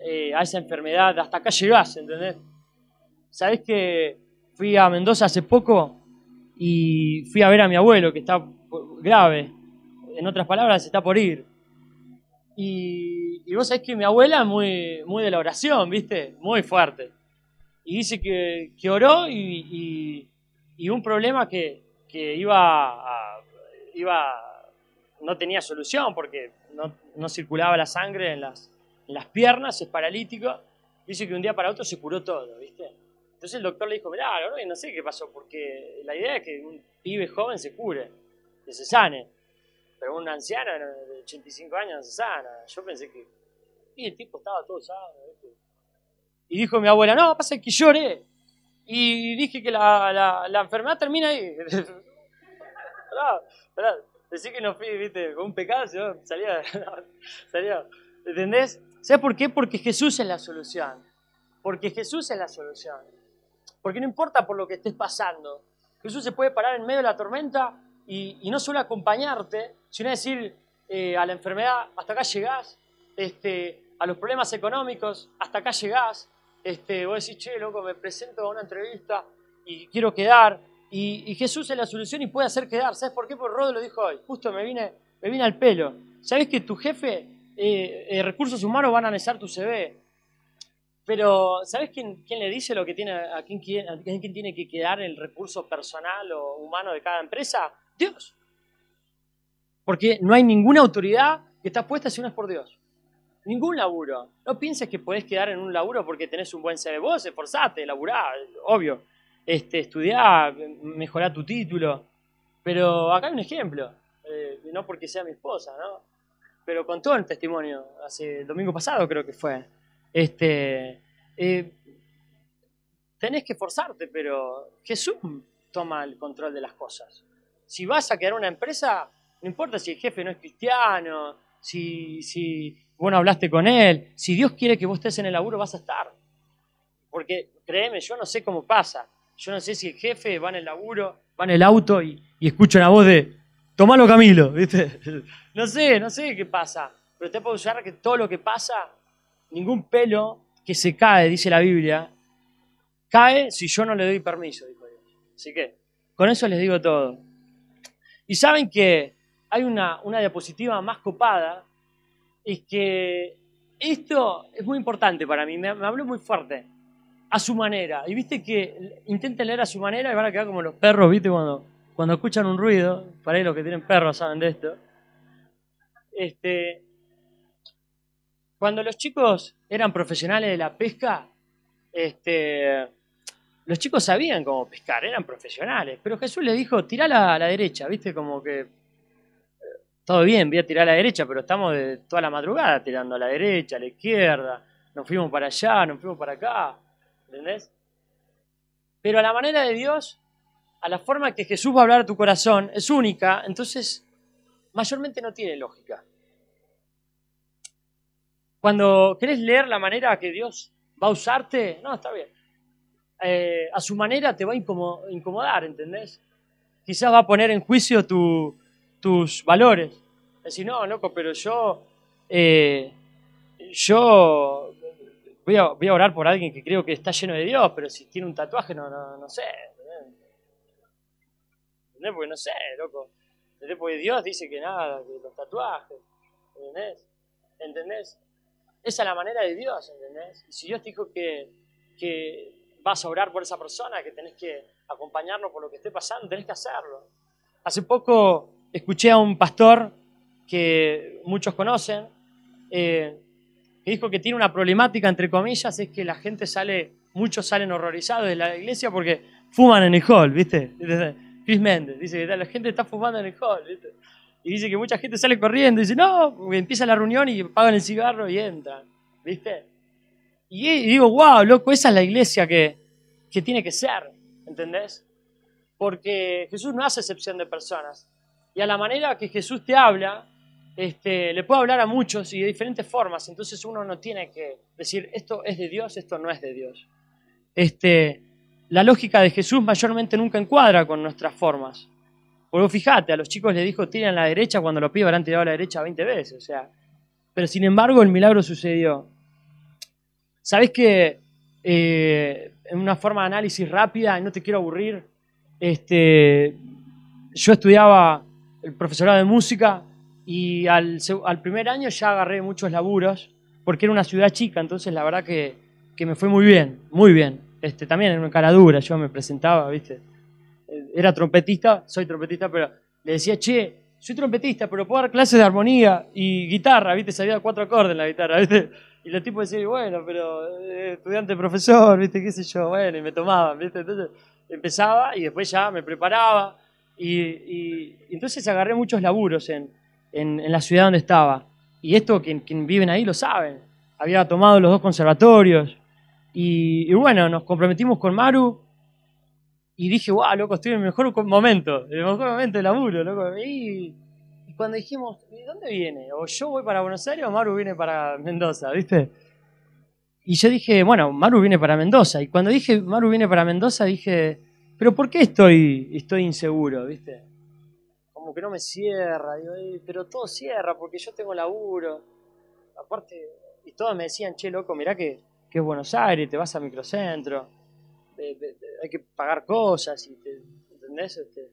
B: eh, a esa enfermedad, hasta acá llegás, ¿entendés? ¿Sabes que fui a Mendoza hace poco y fui a ver a mi abuelo que está grave? En otras palabras, está por ir. Y, vos sabés que mi abuela es muy, muy de la oración, ¿viste? Muy fuerte. Y dice que, que oró y, y, un problema que, que iba, iba no tenía solución porque no, no circulaba la sangre en las, en las, piernas, es paralítico. Dice que un día para otro se curó todo, ¿viste? Entonces el doctor le dijo, mirá, no sé qué pasó, porque la idea es que un pibe joven se cure, que se sane. Pero una anciana de 85 años no se sana. Yo pensé que. Y el tipo estaba todo sano. Y dijo mi abuela: No, pasa que lloré. Y dije que la, enfermedad termina ahí. no, Decí que no fui, viste, con un pecado, salía, salía. ¿Entendés? ¿Sabes por qué? Porque Jesús es la solución. Porque Jesús es la solución. Porque no importa por lo que estés pasando. Jesús se puede parar en medio de la tormenta y, no solo acompañarte, sino decir eh, a la enfermedad, hasta acá llegás, este, a los problemas económicos, hasta acá llegás, este, vos decís, che, loco, me presento a una entrevista y quiero quedar, y, Jesús es la solución y puede hacer quedar. ¿Sabes por qué? Porque Rodo lo dijo hoy, justo me vine, me vine al pelo. ¿Sabes que tu jefe, eh, eh, recursos humanos, van a analizar tu CV? Pero, ¿sabes quién, quién, le dice lo que tiene, a quién, quién tiene que quedar el recurso personal o humano de cada empresa? Dios. Porque no hay ninguna autoridad que está puesta si no es por Dios. Ningún laburo. No pienses que podés quedar en un laburo porque tenés un buen CV. Vos esforzate, laburá, obvio. Este, estudiá, mejorá tu título. Pero acá hay un ejemplo. Eh, no porque sea mi esposa, ¿no? Pero con todo el testimonio, hace domingo pasado creo que fue. Este, eh, tenés que esforzarte, pero Jesús toma el control de las cosas si vas a crear una empresa, no importa si el jefe no es cristiano, si, si, vos no hablaste con él. Si Dios quiere que vos estés en el laburo, vas a estar. Porque créeme, yo no sé cómo pasa. Yo no sé si el jefe va en el laburo, va en el auto y, y escucha una voz de, tomalo Camilo, ¿viste? No sé, no sé qué pasa. Pero te puedo usar que todo lo que pasa, ningún pelo que se cae, dice la Biblia, cae si yo no le doy permiso, dijo Dios. Así que, con eso les digo todo. Y saben que hay una, una diapositiva más copada, es que esto es muy importante para mí, me, me habló muy fuerte, a su manera. Y viste que intenten leer a su manera y van a quedar como los perros, viste, cuando, cuando escuchan un ruido, para ahí los que tienen perros saben de esto. Este, cuando los chicos eran profesionales de la pesca, este, los chicos sabían cómo pescar, eran profesionales. Pero Jesús le dijo, tirá a la derecha, viste, como que eh, todo bien, voy a tirar a la derecha, pero estamos de toda la madrugada tirando a la derecha, a la izquierda, nos fuimos para allá, nos fuimos para acá, ¿entendés? Pero a la manera de Dios, a la forma que Jesús va a hablar a tu corazón, es única, entonces mayormente no tiene lógica. Cuando querés leer la manera que Dios va a usarte, no, está bien. Eh, a su manera te va a incomodar, ¿entendés? Quizás va a poner en juicio tus valores. Decir, no, loco, pero yo, eh, yo voy a, voy a, orar por alguien que creo que está lleno de Dios, pero si tiene un tatuaje, no, no, no sé. ¿Entendés? Porque no sé, loco. ¿Entendés? Porque Dios dice que nada, que los tatuajes. ¿Entendés? ¿Entendés? Esa es la manera de Dios, ¿entendés? Y si Dios te dijo que, que vas a orar por esa persona, que tenés que acompañarlo por lo que esté pasando, tenés que hacerlo. Hace poco escuché a un pastor que muchos conocen, eh, que dijo que tiene una problemática, entre comillas, es que la gente sale, muchos salen horrorizados de la iglesia porque fuman en el hall, ¿viste? Chris Méndez dice que la gente está fumando en el hall, ¿viste? Y dice que mucha gente sale corriendo y dice, no, empieza la reunión y pagan el cigarro y entran, ¿viste? Y digo, wow, loco, esa es la iglesia que, que tiene que ser, ¿entendés? Porque Jesús no hace excepción de personas. Y a la manera que Jesús te habla, este, le puede hablar a muchos y de diferentes formas. Entonces uno no tiene que decir, esto es de Dios, esto no es de Dios. Este, la lógica de Jesús mayormente nunca encuadra con nuestras formas. Porque fíjate, a los chicos les dijo tiren a la derecha cuando los pibes habrán tirado a la derecha 20 veces. O sea, pero sin embargo el milagro sucedió. ¿Sabés que eh, en una forma de análisis rápida, no te quiero aburrir, este, yo estudiaba el profesorado de música y al, al, primer año ya agarré muchos laburos porque era una ciudad chica, entonces la verdad que, que me fue muy bien, muy bien. Este, también en una cara dura, yo me presentaba, ¿viste? Era trompetista, soy trompetista, pero le decía, che, soy trompetista, pero puedo dar clases de armonía y guitarra, ¿viste? Sabía cuatro acordes en la guitarra, ¿viste? Y los tipos decían, bueno, pero eh, estudiante, profesor, ¿viste? ¿Qué sé yo? Bueno, y me tomaban, ¿viste? Entonces empezaba y después ya me preparaba. Y, y, entonces agarré muchos laburos en, en, en, la ciudad donde estaba. Y esto, quien, quien viven ahí lo saben. Había tomado los dos conservatorios. Y, y bueno, nos comprometimos con Maru y dije, wow, loco, estoy en el mejor momento, en el mejor momento de laburo, loco. Y, cuando dijimos, ¿de dónde viene? O yo voy para Buenos Aires o Maru viene para Mendoza, ¿viste? Y yo dije, bueno, Maru viene para Mendoza. Y cuando dije Maru viene para Mendoza, dije, pero ¿por qué estoy, estoy inseguro, viste? Como que no me cierra. Digo, pero todo cierra porque yo tengo laburo. Aparte, y todos me decían, che, loco, mirá que, que es Buenos Aires, te vas a microcentro hay que pagar cosas, y ¿entendés? Este,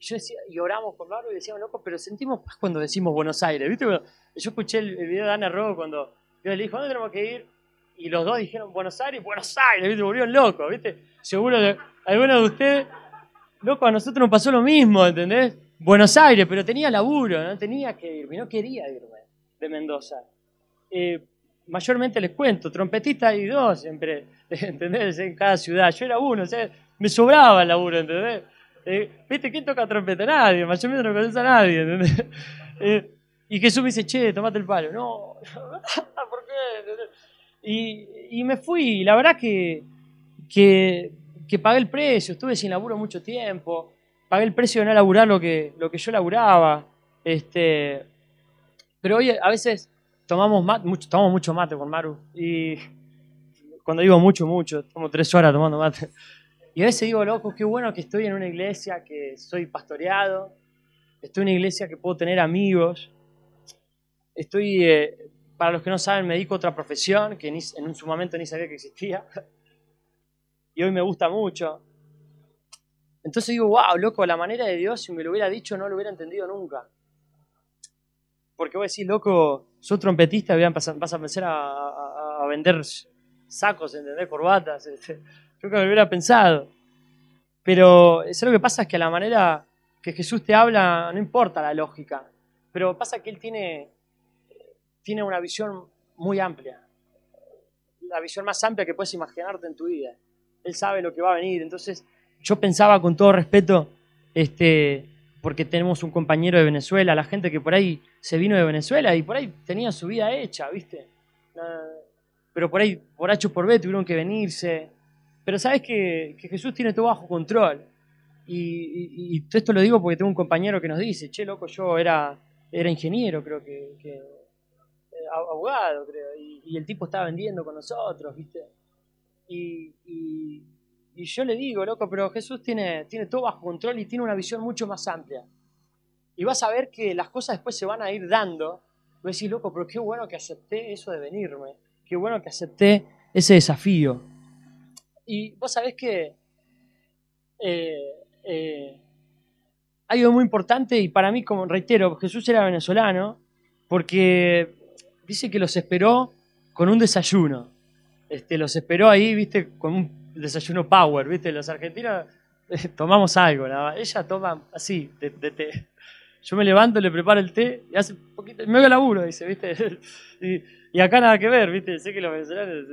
B: yo decía, y oramos con y decíamos, loco, pero sentimos paz cuando decimos Buenos Aires, ¿viste? yo escuché el, video de Ana Robo cuando yo le dijo, ¿dónde tenemos que ir? Y los dos dijeron Buenos Aires, Buenos Aires, ¿viste? Volvieron locos, ¿viste? Seguro que algunos de ustedes, loco, a nosotros nos pasó lo mismo, ¿entendés? Buenos Aires, pero tenía laburo, no tenía que irme, no quería irme de Mendoza. Eh, mayormente les cuento, trompetista hay dos siempre, ¿entendés? En cada ciudad. Yo era uno, o sea, me sobraba el laburo, ¿entendés? Eh, ¿Viste quién toca trompeta? Nadie, mayormente no conoce a nadie, ¿entendés? Eh, y Jesús me dice, che, tomate el palo. No, ¿por qué? Y, y, me fui, la verdad que, que, que, pagué el precio, estuve sin laburo mucho tiempo, pagué el precio de no laburar lo que, lo que yo laburaba. Este, pero hoy a veces tomamos, mucho, tomamos mucho mate con Maru. Y cuando digo mucho, mucho, tomo tres horas tomando mate. Y a veces digo, loco, qué bueno que estoy en una iglesia, que soy pastoreado, estoy en una iglesia que puedo tener amigos. Estoy, eh, para los que no saben, me dedico a otra profesión que en su momento ni sabía que existía. Y hoy me gusta mucho. Entonces digo, wow, loco, la manera de Dios, si me lo hubiera dicho, no lo hubiera entendido nunca. Porque vos decís, loco, sos trompetista, vas a empezar a, vender sacos, ¿entendés? Corbatas. Este, que me hubiera pensado. Pero eso lo que pasa es que la manera que Jesús te habla no importa la lógica. Pero pasa que Él tiene, tiene una visión muy amplia. La visión más amplia que puedes imaginarte en tu vida. Él sabe lo que va a venir. Entonces, yo pensaba con todo respeto, este, porque tenemos un compañero de Venezuela, la gente que por ahí se vino de Venezuela y por ahí tenía su vida hecha, ¿viste? Pero por ahí, por H por B, tuvieron que venirse. Pero sabes que, Jesús tiene todo bajo control. Y, esto lo digo porque tengo un compañero que nos dice, che, loco, yo era, era ingeniero, creo que, que eh, abogado, creo, y, y, el tipo estaba vendiendo con nosotros, ¿viste? Y, y yo le digo, loco, pero Jesús tiene, tiene todo bajo control y tiene una visión mucho más amplia. Y vas a ver que las cosas después se van a ir dando. Voy a decir, loco, pero qué bueno que acepté eso de venirme. Qué bueno que acepté ese desafío. Y vos sabés que eh, eh, hay algo muy importante y para mí, como reitero, Jesús era venezolano porque dice que los esperó con un desayuno. Este, los esperó ahí, viste, con un desayuno power, ¿viste? Los argentinos eh, tomamos algo, nada Ella toma así, de, té. Yo me levanto, le preparo el té y hace poquito, me hago laburo, dice, ¿viste? Y, acá nada que ver, ¿viste? Sé que los venezolanos,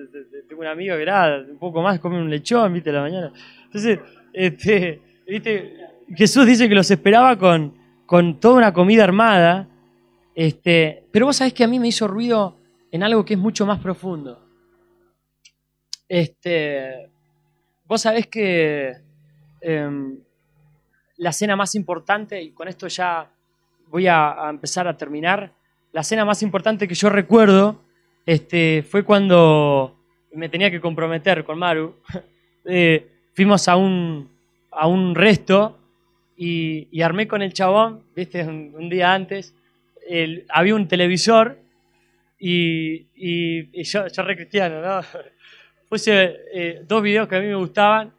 B: tengo un amigo que era un poco más, come un lechón, ¿viste? A la mañana. Entonces, este, ¿viste? Jesús dice que los esperaba con, con toda una comida armada, este, pero vos sabés que a mí me hizo ruido en algo que es mucho más profundo. Este, Vos sabés que em, la cena más importante, y con esto ya voy a, empezar a terminar, la cena más importante que yo recuerdo este, fue cuando me tenía que comprometer con Maru. Eh, fuimos a un, a un resto y, armé con el chabón, viste, un, día antes, había un televisor y, y yo, yo re cristiano, ¿no? puse eh, dos videos que a mí me gustaban,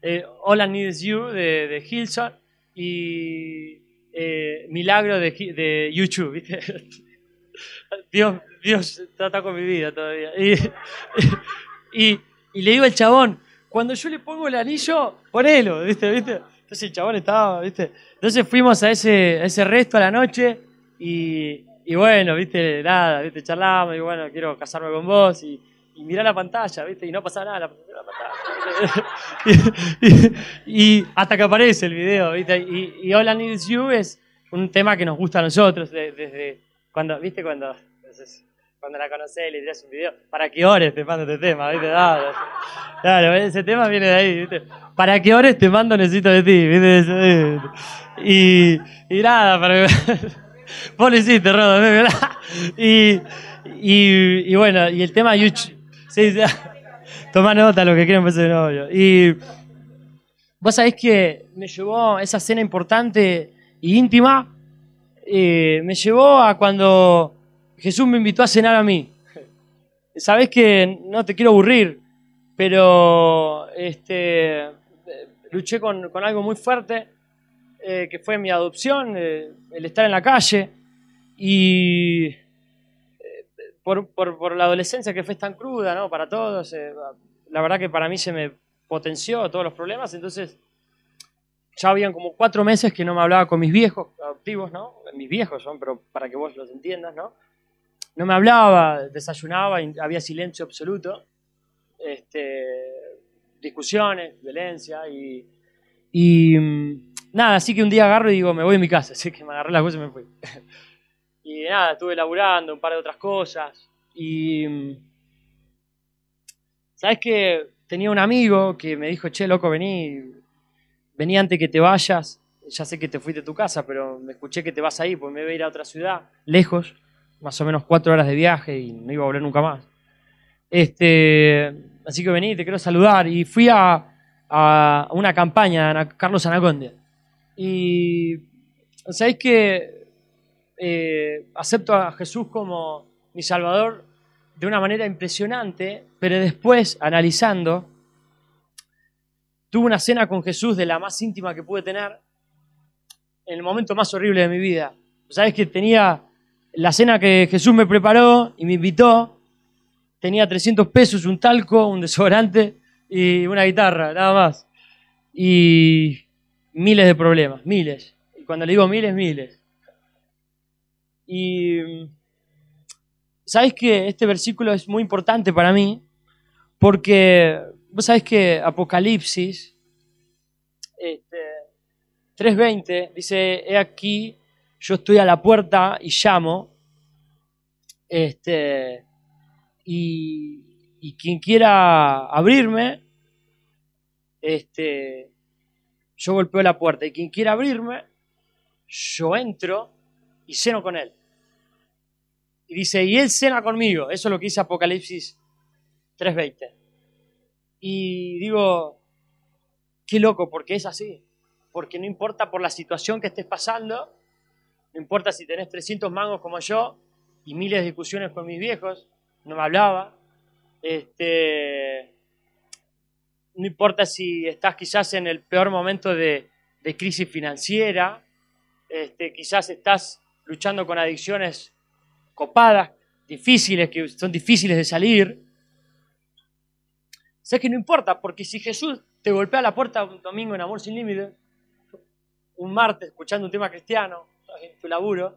B: eh, All I Need You de, de Hilson y eh, Milagro de, de YouTube, ¿viste? Dios, Dios trata con mi vida todavía. Y, y, le digo al chabón, cuando yo le pongo el anillo, ponelo, ¿viste? ¿viste? Entonces el chabón estaba, ¿viste? Entonces fuimos a ese, ese resto a la noche y, y bueno, ¿viste? Nada, ¿viste? Charlamos y bueno, quiero casarme con vos y mirá la pantalla, ¿viste? Y no pasa nada, la, pantalla. y, hasta que aparece el video, ¿viste? Y, y All I Need You es un tema que nos gusta a nosotros desde cuando, ¿viste? Cuando, cuando la conocés y le tiras un video, ¿para qué ores te mando este tema? ¿Viste? Claro, ese tema viene de ahí, ¿viste? ¿Para qué ores te mando necesito de ti? ¿Viste? Y, y nada, para... Vos lo hiciste, Rodo, Y, y, y bueno, y el tema YouTube Sí. Toma nota lo que quieren empezar de novio. Y vos sabés que me llevó esa cena importante e íntima, eh, me llevó a cuando Jesús me invitó a cenar a mí. Sabés que no te quiero aburrir, pero este, luché con, algo muy fuerte, eh, que fue mi adopción, eh, el estar en la calle. Y por, la adolescencia que fue tan cruda, ¿no? Para todos. Eh, la verdad que para mí se me potenció todos los problemas, entonces ya habían como cuatro meses que no me hablaba con mis viejos adoptivos, ¿no? Mis viejos son, pero para que vos los entiendas, ¿no? No me hablaba, desayunaba, había silencio absoluto, este, discusiones, violencia y, y mm, nada, así que un día agarro y digo, me voy a mi casa, así que me agarré las cosas y me fui. Y nada, estuve laburando un par de otras cosas. Y. ¿Sabes que Tenía un amigo que me dijo, che, loco, vení, vení antes que te vayas. Ya sé que te fuiste a tu casa, pero me escuché que te vas ahí, pues me voy a ir a otra ciudad, lejos. más o menos cuatro horas de viaje y no iba a volver nunca más. Este, así que vení, te quiero saludar. Y fui a, a una campaña de Carlos Anaconde. Y sabéis que eh, acepto a Jesús como mi Salvador de una manera impresionante, pero después, analizando, tuve una cena con Jesús de la más íntima que pude tener en el momento más horrible de mi vida. Sabes que tenía la cena que Jesús me preparó y me invitó, tenía 300 pesos, un talco, un desodorante y una guitarra, nada más. Y miles de problemas, miles. Y cuando le digo miles, miles. Y sabes que este versículo es muy importante para mí porque vos sabés que Apocalipsis este, 3.20 dice, he aquí, yo estoy a la puerta y llamo, este, y, y quien quiera abrirme, este, yo golpeo la puerta, y quien quiera abrirme, yo entro y ceno con él. Y dice, y él cena conmigo. Eso es lo que dice Apocalipsis 3.20. Y digo, qué loco, porque es así. Porque no importa por la situación que estés pasando, no importa si tenés 300 mangos como yo y miles de discusiones con mis viejos, no me hablaba. Este, no importa si estás quizás en el peor momento de, crisis financiera, este, quizás estás luchando con adicciones copadas, difíciles, que son difíciles de salir. Sé que no importa, porque si Jesús te golpea la puerta un domingo en Amor Sin Límite, un martes escuchando un tema cristiano, en tu laburo,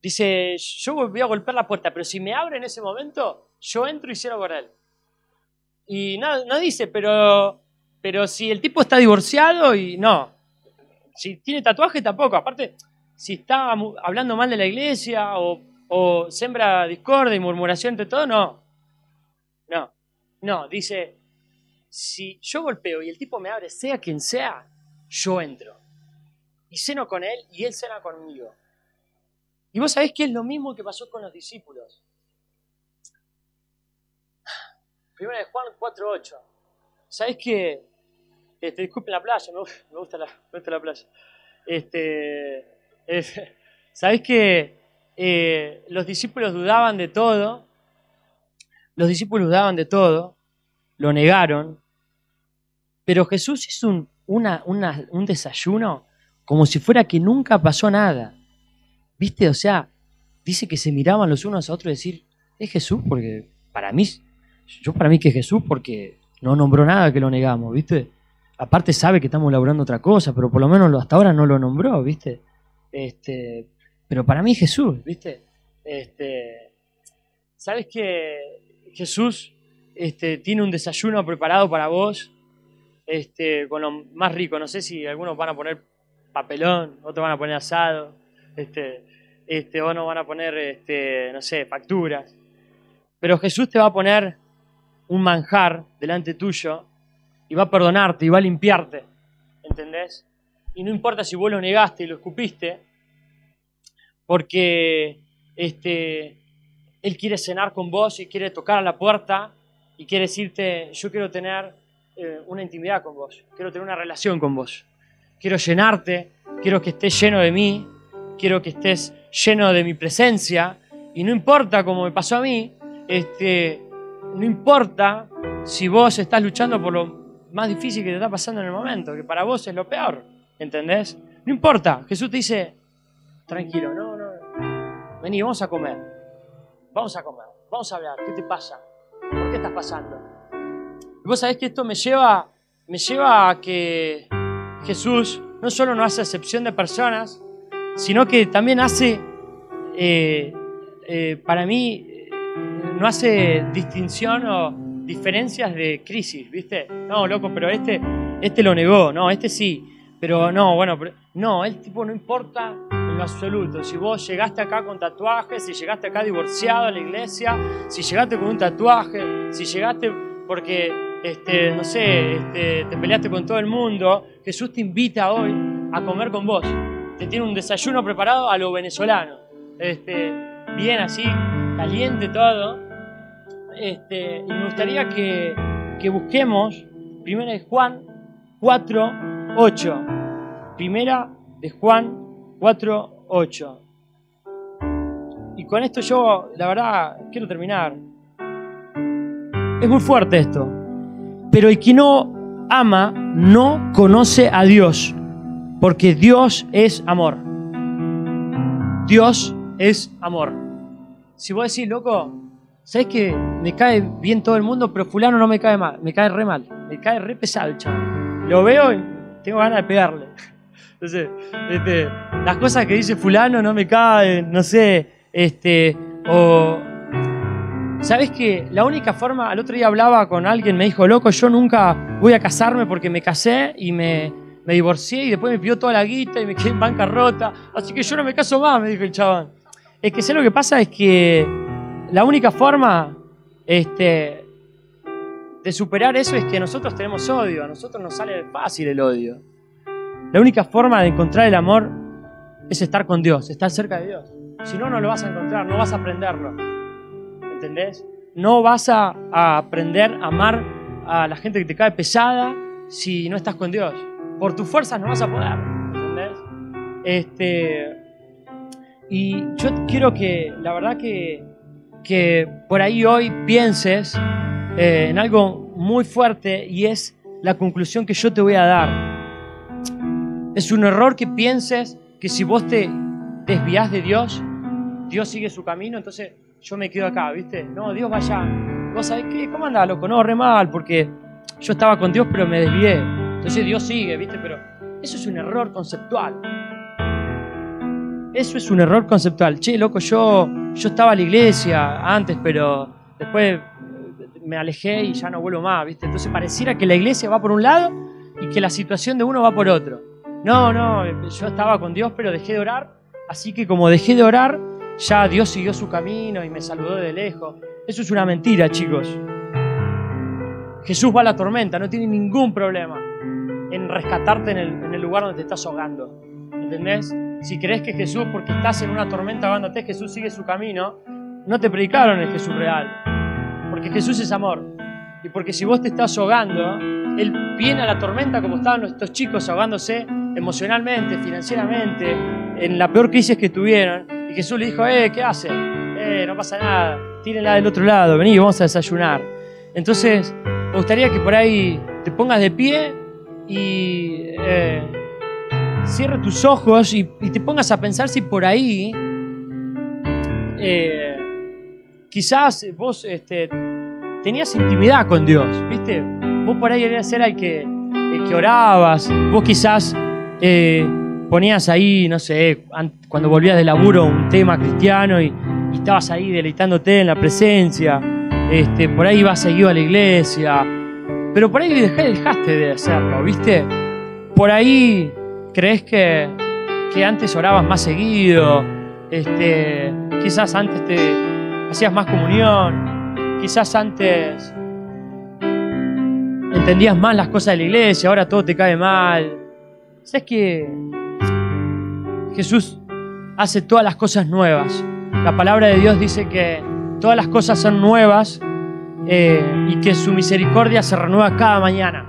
B: dice, yo voy a golpear la puerta, pero si me abre en ese momento, yo entro y cierro con él. Y no, no dice, pero, pero si el tipo está divorciado y no, si tiene tatuaje tampoco, aparte, si está hablando mal de la iglesia o, o sembra discordia y murmuración entre todo, no. No, no, dice, si yo golpeo y el tipo me abre, sea quien sea, yo entro. Y ceno con él y él cena conmigo. Y vos sabés que es lo mismo que pasó con los discípulos. Primera de Juan 4.8. ¿Sabés que, este, disculpen la playa, me, gusta la, me gusta la playa. Este, ¿Sabés que eh, los discípulos dudaban de todo? Los discípulos dudaban de todo, lo negaron, pero Jesús hizo un, un desayuno como si fuera que nunca pasó nada. ¿Viste? O sea, dice que se miraban los unos a otros y decir, es Jesús, porque para mí, yo para mí que es Jesús porque no nombró nada que lo negamos, ¿viste? Aparte sabe que estamos laburando otra cosa, pero por lo menos hasta ahora no lo nombró, ¿viste? Este, pero para mí Jesús, ¿viste? Este, ¿Sabes que Jesús este, tiene un desayuno preparado para vos este, con lo más rico? No sé si algunos van a poner papelón, otros van a poner asado, este, este, o no van a poner, este, no sé, facturas. Pero Jesús te va a poner un manjar delante tuyo y va a perdonarte y va a limpiarte, ¿entendés? Y no importa si vos lo negaste y lo escupiste, porque este, Él quiere cenar con vos y quiere tocar a la puerta y quiere decirte, yo quiero tener eh, una intimidad con vos, quiero tener una relación con vos, quiero llenarte, quiero que estés lleno de mí, quiero que estés lleno de mi presencia y no importa como me pasó a mí, este, no importa si vos estás luchando por lo más difícil que te está pasando en el momento, que para vos es lo peor. ¿Entendés? No importa. Jesús te dice, tranquilo, no, no. Vení, vamos a comer. Vamos a comer. Vamos a hablar. ¿Qué te pasa? ¿Por qué estás pasando? Y vos sabés que esto me lleva, me lleva a que Jesús no solo no hace excepción de personas, sino que también hace, eh, eh, para mí, eh, no hace distinción o diferencias de crisis, ¿viste? No, loco, pero este, este lo negó, no, este sí. Pero no, bueno, no, el tipo no importa en lo absoluto. Si vos llegaste acá con tatuajes, si llegaste acá divorciado a la iglesia, si llegaste con un tatuaje, si llegaste porque, este, no sé, este, te peleaste con todo el mundo, Jesús te invita hoy a comer con vos. Te tiene un desayuno preparado a lo venezolano. este, bien así, caliente todo. Este, y me gustaría que, que busquemos Primera de Juan 4, 8. Primera de Juan 4, 8. Y con esto yo, la verdad, quiero terminar. Es muy fuerte esto. Pero el que no ama no conoce a Dios, porque Dios es amor. Dios es amor. Si vos decís, loco, ¿sabes que me cae bien todo el mundo, pero fulano no me cae mal? Me cae re mal, me cae re pesado chaval. Lo veo y tengo ganas de pegarle. Entonces, este, las cosas que dice fulano no me caen, no sé, este, o... ¿Sabes que la única forma, al otro día hablaba con alguien, me dijo, loco, yo nunca voy a casarme porque me casé y me, me divorcié y después me pidió toda la guita y me quedé en bancarrota, así que yo no me caso más, me dijo el chabón. Es que sé lo que pasa es que la única forma este, de superar eso es que nosotros tenemos odio, a nosotros nos sale fácil el odio. La única forma de encontrar el amor es estar con Dios, estar cerca de Dios. Si no, no lo vas a encontrar, no vas a aprenderlo. ¿Entendés? No vas a, aprender a amar a la gente que te cae pesada si no estás con Dios. Por tus fuerzas no vas a poder. ¿Entendés? Este, y yo quiero que, la verdad que, que por ahí hoy pienses eh, en algo muy fuerte y es la conclusión que yo te voy a dar. Es un error que pienses que si vos te desvías de Dios, Dios sigue su camino, entonces yo me quedo acá, ¿viste? No, Dios vaya. ¿Vos sabés qué? ¿Cómo andás, loco? No, re mal, porque yo estaba con Dios, pero me desvié. Entonces Dios sigue, ¿viste? Pero eso es un error conceptual. Eso es un error conceptual. Che, loco, yo, yo estaba a la iglesia antes, pero después me alejé y ya no vuelvo más, ¿viste? Entonces pareciera que la iglesia va por un lado y que la situación de uno va por otro. No, no, yo estaba con Dios, pero dejé de orar. Así que como dejé de orar, ya Dios siguió su camino y me saludó de lejos. Eso es una mentira, chicos. Jesús va a la tormenta, no tiene ningún problema en rescatarte en el, en el lugar donde te estás ahogando. ¿Entendés? Si crees que Jesús, porque estás en una tormenta ahogándote, Jesús sigue su camino, no te predicaron el Jesús real. Porque Jesús es amor. Y porque si vos te estás ahogando, Él viene a la tormenta como estaban nuestros chicos ahogándose emocionalmente, financieramente, en la peor crisis que tuvieron. Y Jesús le dijo, eh, ¿qué hace? Eh, no pasa nada, tírenla del otro lado, vení, vamos a desayunar. Entonces, me gustaría que por ahí te pongas de pie y eh, cierra tus ojos y, y, te pongas a pensar si por ahí eh, quizás vos este, tenías intimidad con Dios, ¿viste? Vos por ahí eras el que, el que orabas, vos quizás eh, ponías ahí, no sé, cuando volvías de laburo un tema cristiano y, y estabas ahí deleitándote en la presencia, este, por ahí ibas seguido a la iglesia, pero por ahí dejaste de hacerlo, ¿viste? Por ahí crees que, que antes orabas más seguido, este, quizás antes te hacías más comunión, quizás antes entendías más las cosas de la iglesia, ahora todo te cae mal. ¿Sabes que Jesús hace todas las cosas nuevas? La palabra de Dios dice que todas las cosas son nuevas eh, y que su misericordia se renueva cada mañana.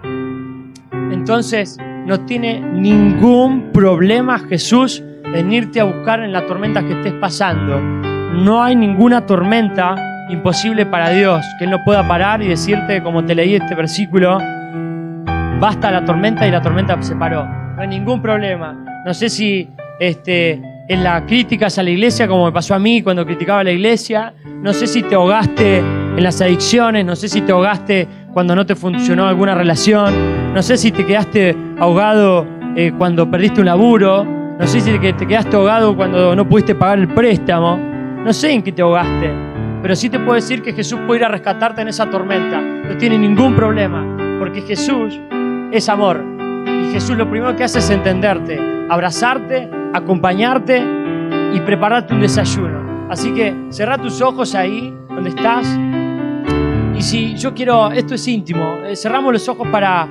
B: Entonces, no tiene ningún problema Jesús en irte a buscar en la tormenta que estés pasando. No hay ninguna tormenta imposible para Dios que Él no pueda parar y decirte, como te leí este versículo, basta la tormenta y la tormenta se paró. No hay ningún problema. No sé si este, en las críticas a la iglesia, como me pasó a mí cuando criticaba a la iglesia, no sé si te ahogaste en las adicciones, no sé si te ahogaste cuando no te funcionó alguna relación, no sé si te quedaste ahogado eh, cuando perdiste un laburo, no sé si te quedaste ahogado cuando no pudiste pagar el préstamo, no sé en qué te ahogaste, pero sí te puedo decir que Jesús puede ir a rescatarte en esa tormenta, no tiene ningún problema, porque Jesús es amor y Jesús lo primero que hace es entenderte, abrazarte, acompañarte y prepararte un desayuno. Así que cerrá tus ojos ahí donde estás. Y si yo quiero, esto es íntimo, eh, cerramos los ojos para,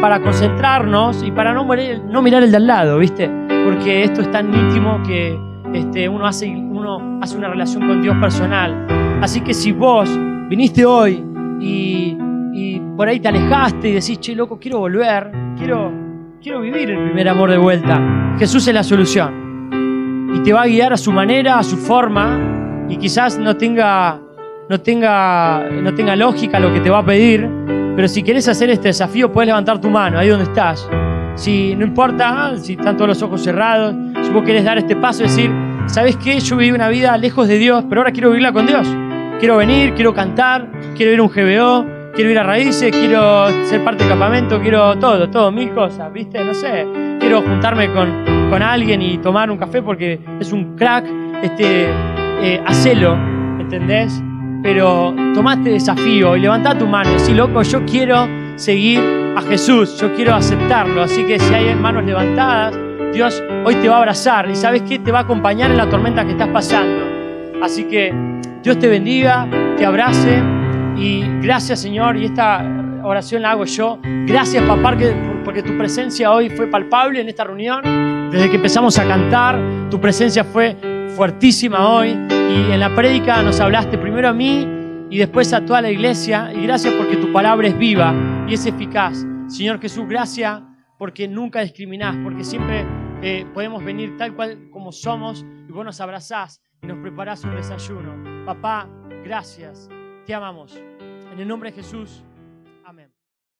B: para concentrarnos y para no, no mirar el de al lado, ¿viste? Porque esto es tan íntimo que este, uno, hace, uno hace una relación con Dios personal. Así que si vos viniste hoy y, y por ahí te alejaste y decís, che, loco, quiero volver, quiero, quiero vivir el primer amor de vuelta, Jesús es la solución. Y te va a guiar a su manera, a su forma, y quizás no tenga, no tenga, no tenga lógica lo que te va a pedir, pero si quieres hacer este desafío, puedes levantar tu mano ahí donde estás. Si no importa si están todos los ojos cerrados, si vos querés dar este paso, decir, ¿sabes qué? Yo viví una vida lejos de Dios, pero ahora quiero vivirla con Dios. Quiero venir, quiero cantar, quiero ir a un GBO, quiero ir a raíces, quiero ser parte del campamento, quiero todo, todo, mil cosas, ¿viste? No sé. Quiero juntarme con, con alguien y tomar un café porque es un crack, este, eh, hacelo, ¿entendés? Pero tomate desafío y levanta tu mano y loco, yo quiero seguir a Jesús, yo quiero aceptarlo. Así que si hay manos levantadas, Dios hoy te va a abrazar y sabes que te va a acompañar en la tormenta que estás pasando. Así que Dios te bendiga, te abrace y gracias Señor. Y esta oración la hago yo. Gracias papá porque tu presencia hoy fue palpable en esta reunión. Desde que empezamos a cantar, tu presencia fue fuertísima hoy y en la prédica nos hablaste primero a mí y después a toda la iglesia. Y gracias porque tu palabra es viva y es eficaz. Señor Jesús, gracias porque nunca discriminás, porque siempre eh, podemos venir tal cual como somos y vos nos abrazás y nos preparás un desayuno. Papá, gracias. Te amamos. En el nombre de Jesús.